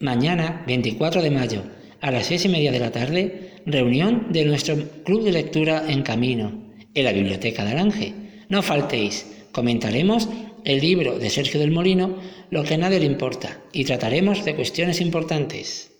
Mañana, 24 de mayo, a las seis y media de la tarde, reunión de nuestro club de lectura en camino, en la Biblioteca de Alange. No faltéis, comentaremos el libro de Sergio del Molino, Lo que a nadie le importa, y trataremos de cuestiones importantes.